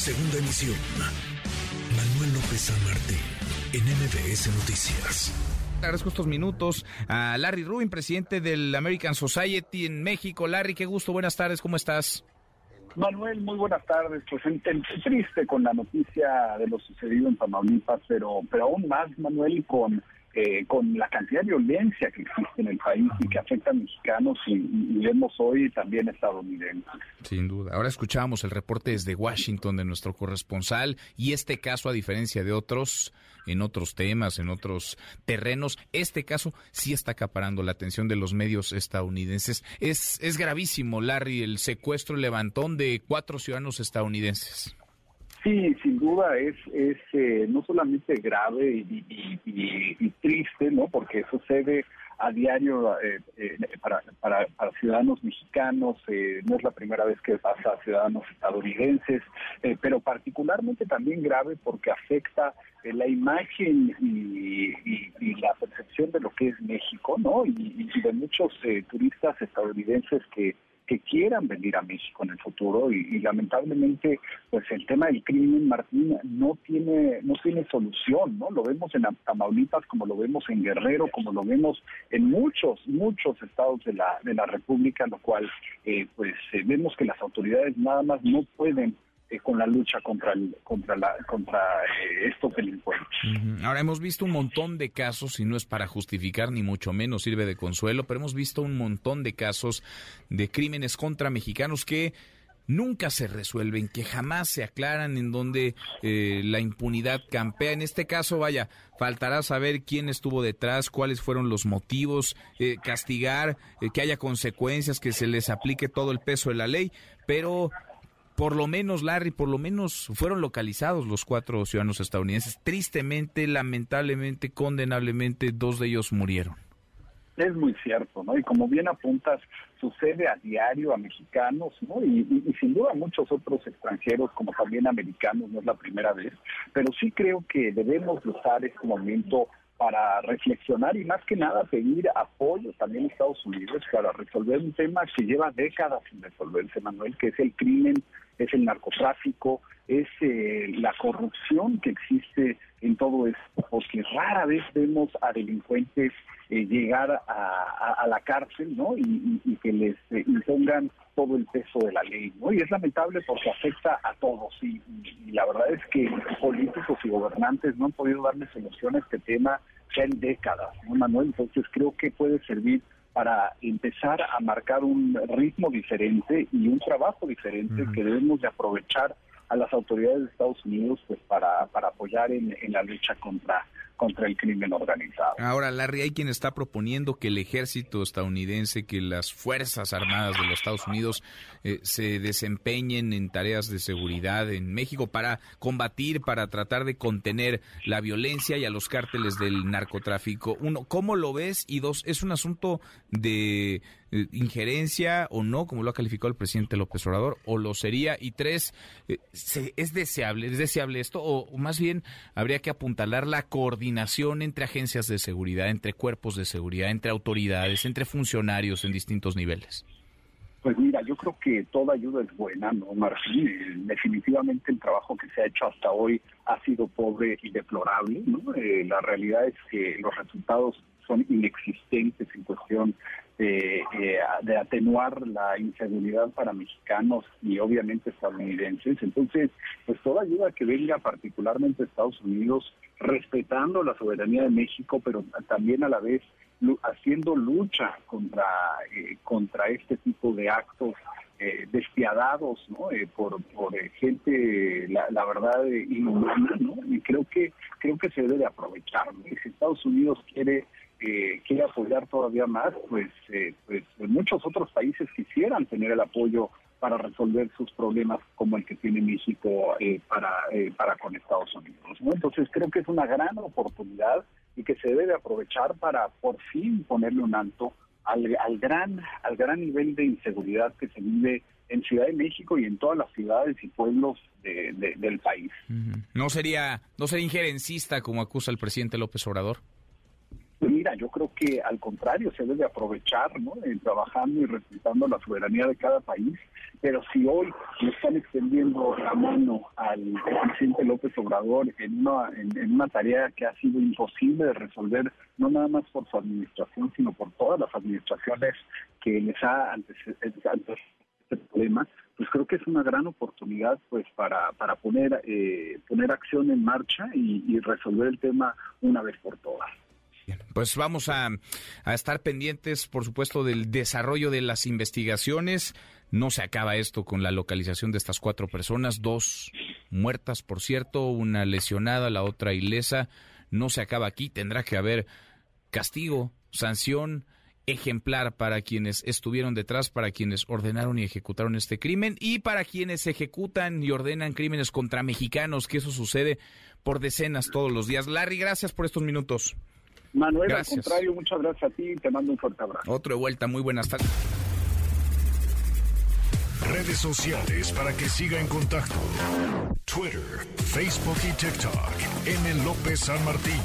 Segunda emisión. Manuel López San Martín, en MBS Noticias. Agradezco estos minutos a Larry Rubin, presidente del American Society en México. Larry, qué gusto, buenas tardes, ¿cómo estás? Manuel, muy buenas tardes. Pues triste con la noticia de lo sucedido en Tamaulipas, pero, pero aún más, Manuel, con eh, con la cantidad de violencia que existe en el país y que afecta a mexicanos y, vemos hoy también estadounidenses. Sin duda. Ahora escuchamos el reporte desde Washington de nuestro corresponsal y este caso, a diferencia de otros, en otros temas, en otros terrenos, este caso sí está acaparando la atención de los medios estadounidenses. Es, es gravísimo, Larry, el secuestro, el levantón de cuatro ciudadanos estadounidenses. Sí, sin duda es, es eh, no solamente grave y, triste, ¿no? Porque sucede a diario eh, eh, para, para, para, ciudadanos mexicanos, no es la primera vez que pasa a ciudadanos estadounidenses, pero particularmente también grave porque afecta la imagen y, la percepción de lo que es México, ¿no? Y, de muchos turistas estadounidenses que que quieran venir a México en el futuro y, lamentablemente pues el tema del crimen Martín no tiene no tiene solución no lo vemos en Tamaulipas como lo vemos en Guerrero como lo vemos en muchos muchos estados de la de la República lo cual eh, pues eh, vemos que las autoridades nada más no pueden con la lucha contra el, contra la contra eh, estos delincuentes. Ahora hemos visto un montón de casos y no es para justificar ni mucho menos sirve de consuelo, pero hemos visto un montón de casos de crímenes contra mexicanos que nunca se resuelven, que jamás se aclaran, en donde eh, la impunidad campea. En este caso, vaya, faltará saber quién estuvo detrás, cuáles fueron los motivos, castigar, que haya consecuencias, que se les aplique todo el peso de la ley, pero por lo menos, Larry, por lo menos fueron localizados los cuatro ciudadanos estadounidenses. Tristemente, lamentablemente, condenablemente, dos de ellos murieron. Es muy cierto, ¿no? Y como bien apuntas, sucede a diario a mexicanos, ¿no? Y, sin duda a muchos otros extranjeros, como también americanos, no es la primera vez, pero sí creo que debemos usar este momento para reflexionar y más que nada pedir apoyo también a Estados Unidos para resolver un tema que lleva décadas sin resolverse, Manuel, que es el crimen, es el narcotráfico, es eh, la corrupción que existe en todo esto, porque rara vez vemos a delincuentes eh, llegar a, la cárcel, ¿no? Y, que les eh, impongan todo el peso de la ley, ¿no? Y es lamentable porque afecta a todos y, la verdad es que políticos y gobernantes no han podido darle solución a este tema ya en décadas, ¿no, Manuel? Entonces creo que puede servir para empezar a marcar un ritmo diferente y un trabajo diferente que debemos de aprovechar a las autoridades de Estados Unidos pues para, para apoyar en, en la lucha contra contra el crimen organizado. Ahora, Larry, hay quien está proponiendo que el ejército estadounidense, que las Fuerzas Armadas de los Estados Unidos eh, se desempeñen en tareas de seguridad en México para combatir, para tratar de contener la violencia y a los cárteles del narcotráfico. Uno, ¿cómo lo ves? Y dos, ¿es un asunto de eh, injerencia o no, como lo ha calificado el presidente López Obrador, o lo sería? Y tres, eh, ¿es deseable, es deseable esto? O más bien habría que apuntalar la coordinación entre agencias de seguridad, entre cuerpos de seguridad, entre autoridades, entre funcionarios en distintos niveles. Pues mira, yo creo que toda ayuda es buena, ¿no, Martín? Definitivamente el trabajo que se ha hecho hasta hoy ha sido pobre y deplorable, ¿no? Eh, la realidad es que los resultados son inexistentes en cuestión de, eh, de atenuar la inseguridad para mexicanos y obviamente estadounidenses. Entonces, pues toda ayuda que venga particularmente a Estados Unidos, respetando la soberanía de México, pero también a la vez haciendo lucha contra, eh, contra este tipo de actos eh, despiadados ¿no? por, por gente, la, la verdad, inhumana, ¿no? Y creo que, creo que se debe de aprovechar. Si Estados Unidos quiere quiere apoyar todavía más, pues, eh, pues muchos otros países quisieran tener el apoyo para resolver sus problemas como el que tiene México eh, para, eh, para con Estados Unidos. Entonces creo que es una gran oportunidad y que se debe aprovechar para por fin ponerle un alto al, al gran al gran nivel de inseguridad que se vive en Ciudad de México y en todas las ciudades y pueblos del país. No sería no sería injerencista como acusa el presidente López Obrador. Mira, yo creo que al contrario se debe aprovechar, ¿no? En trabajando y respetando la soberanía de cada país pero si hoy le están extendiendo la mano al presidente López Obrador en una, en, una tarea que ha sido imposible de resolver, no nada más por su administración, sino por todas las administraciones que les ha antecedido este problema, pues creo que es una gran oportunidad pues para, para poner, eh, poner acción en marcha y resolver el tema una vez por todas pues vamos a, estar pendientes, por supuesto, del desarrollo de las investigaciones. No se acaba esto con la localización de estas cuatro personas, dos muertas, por cierto, una lesionada, la otra ilesa. No se acaba aquí, tendrá que haber castigo, sanción ejemplar para quienes estuvieron detrás, para quienes ordenaron y ejecutaron este crimen y para quienes ejecutan y ordenan crímenes contra mexicanos, que eso sucede por decenas todos los días. Larry, gracias por estos minutos. Manuel, al contrario, muchas gracias a ti y te mando un fuerte abrazo. Otro de vuelta, muy buenas tardes. Redes sociales para que siga en contacto: Twitter, Facebook y TikTok. M. López San Martín.